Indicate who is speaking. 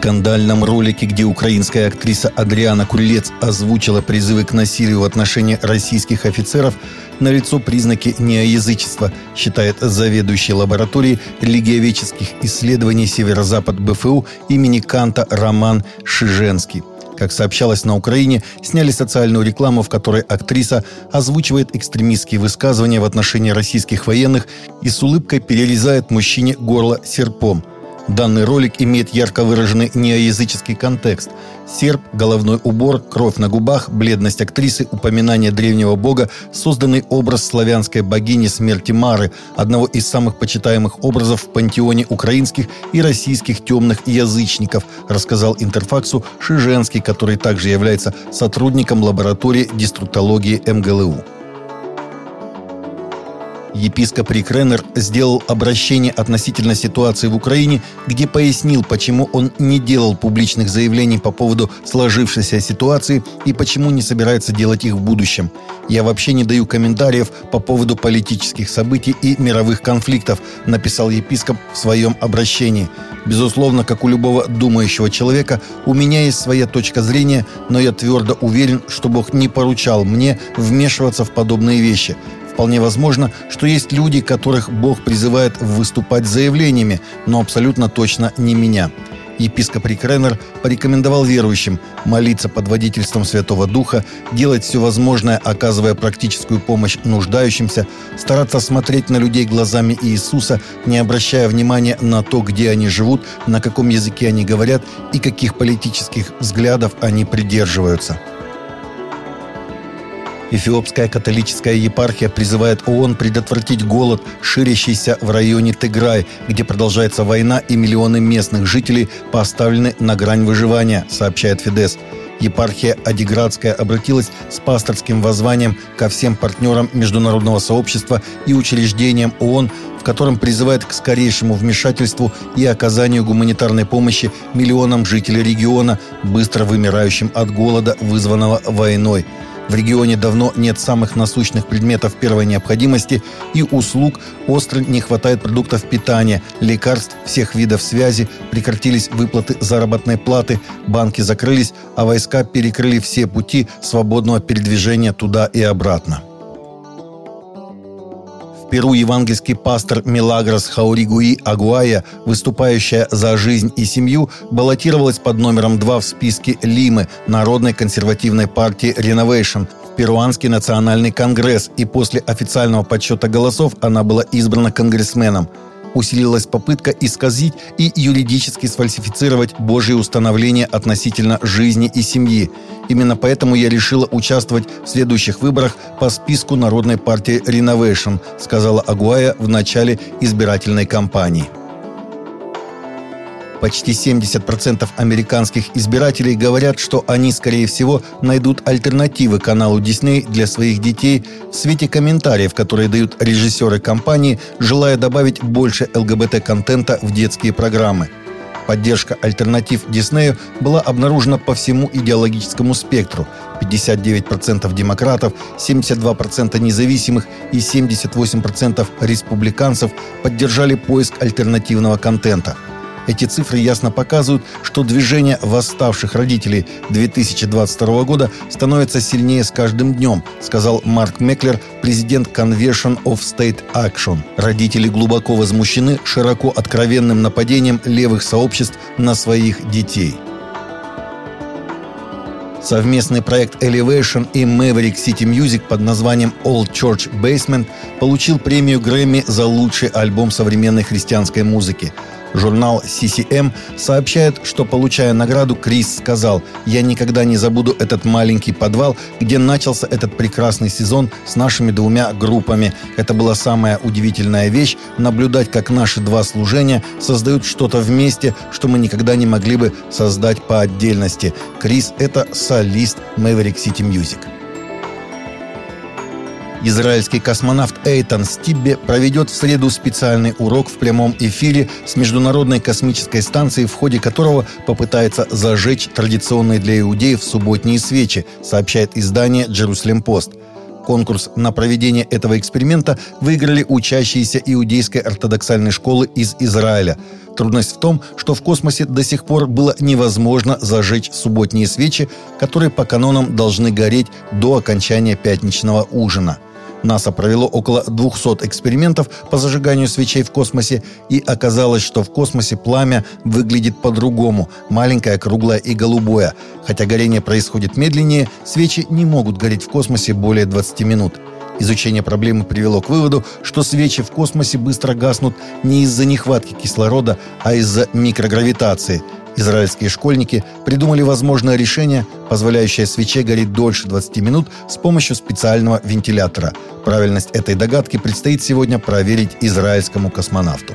Speaker 1: скандальном ролике, где украинская актриса Адриана Курлец озвучила призывы к насилию в отношении российских офицеров, налицо признаки неоязычества, считает заведующий лабораторией религиоведческих исследований Северо-Запад БФУ имени Канта Роман Шиженский. Как сообщалось на Украине, сняли социальную рекламу, в которой актриса озвучивает экстремистские высказывания в отношении российских военных и с улыбкой перерезает мужчине горло серпом – Данный ролик имеет ярко выраженный неоязыческий контекст. Серп, головной убор, кровь на губах, бледность актрисы, упоминание древнего бога, созданный образ славянской богини смерти Мары, одного из самых почитаемых образов в пантеоне украинских и российских темных язычников, рассказал Интерфаксу Шиженский, который также является сотрудником лаборатории деструктологии МГЛУ. Епископ Рик Реннер сделал обращение относительно ситуации в Украине, где пояснил, почему он не делал публичных заявлений по поводу сложившейся ситуации и почему не собирается делать их в будущем. «Я вообще не даю комментариев по поводу политических событий и мировых конфликтов», написал епископ в своем обращении. «Безусловно, как у любого думающего человека, у меня есть своя точка зрения, но я твердо уверен, что Бог не поручал мне вмешиваться в подобные вещи. Вполне возможно, что есть люди, которых Бог призывает выступать с заявлениями, но абсолютно точно не меня. Епископ Рик Реннер порекомендовал верующим молиться под водительством Святого Духа, делать все возможное, оказывая практическую помощь нуждающимся, стараться смотреть на людей глазами Иисуса, не обращая внимания на то, где они живут, на каком языке они говорят и каких политических взглядов они придерживаются. Эфиопская католическая епархия призывает ООН предотвратить голод, ширящийся в районе Тыграй, где продолжается война и миллионы местных жителей поставлены на грань выживания, сообщает Фидес. Епархия Адиградская обратилась с пасторским воззванием ко всем партнерам международного сообщества и учреждениям ООН, в котором призывает к скорейшему вмешательству и оказанию гуманитарной помощи миллионам жителей региона, быстро вымирающим от голода, вызванного войной. В регионе давно нет самых насущных предметов первой необходимости и услуг, остро не хватает продуктов питания, лекарств всех видов связи, прекратились выплаты заработной платы, банки закрылись, а войска перекрыли все пути свободного передвижения туда и обратно. Перу евангельский пастор Милагрос Хауригуи Агуая, выступающая за жизнь и семью, баллотировалась под номером 2 в списке Лимы Народной консервативной партии в Перуанский национальный конгресс, и после официального подсчета голосов она была избрана конгрессменом – усилилась попытка исказить и юридически сфальсифицировать Божьи установления относительно жизни и семьи. Именно поэтому я решила участвовать в следующих выборах по списку Народной партии Renovation, сказала Агуая в начале избирательной кампании. Почти 70% американских избирателей говорят, что они, скорее всего, найдут альтернативы каналу Disney для своих детей в свете комментариев, которые дают режиссеры компании, желая добавить больше ЛГБТ-контента в детские программы. Поддержка альтернатив Диснею была обнаружена по всему идеологическому спектру. 59% демократов, 72% независимых и 78% республиканцев поддержали поиск альтернативного контента – эти цифры ясно показывают, что движение восставших родителей 2022 года становится сильнее с каждым днем, сказал Марк Меклер, президент Convention of State Action. Родители глубоко возмущены широко откровенным нападением левых сообществ на своих детей. Совместный проект Elevation и Maverick City Music под названием Old Church Basement получил премию Грэмми за лучший альбом современной христианской музыки – Журнал CCM сообщает, что, получая награду, Крис сказал «Я никогда не забуду этот маленький подвал, где начался этот прекрасный сезон с нашими двумя группами. Это была самая удивительная вещь – наблюдать, как наши два служения создают что-то вместе, что мы никогда не могли бы создать по отдельности. Крис – это солист Maverick City Music». Израильский космонавт Эйтан Стиббе проведет в среду специальный урок в прямом эфире с Международной космической станцией, в ходе которого попытается зажечь традиционные для иудеев субботние свечи, сообщает издание «Джерусалим Пост». Конкурс на проведение этого эксперимента выиграли учащиеся иудейской ортодоксальной школы из Израиля. Трудность в том, что в космосе до сих пор было невозможно зажечь субботние свечи, которые по канонам должны гореть до окончания пятничного ужина – НАСА провело около 200 экспериментов по зажиганию свечей в космосе, и оказалось, что в космосе пламя выглядит по-другому – маленькое, круглое и голубое. Хотя горение происходит медленнее, свечи не могут гореть в космосе более 20 минут. Изучение проблемы привело к выводу, что свечи в космосе быстро гаснут не из-за нехватки кислорода, а из-за микрогравитации – Израильские школьники придумали возможное решение, позволяющее свече гореть дольше 20 минут с помощью специального вентилятора. Правильность этой догадки предстоит сегодня проверить израильскому космонавту.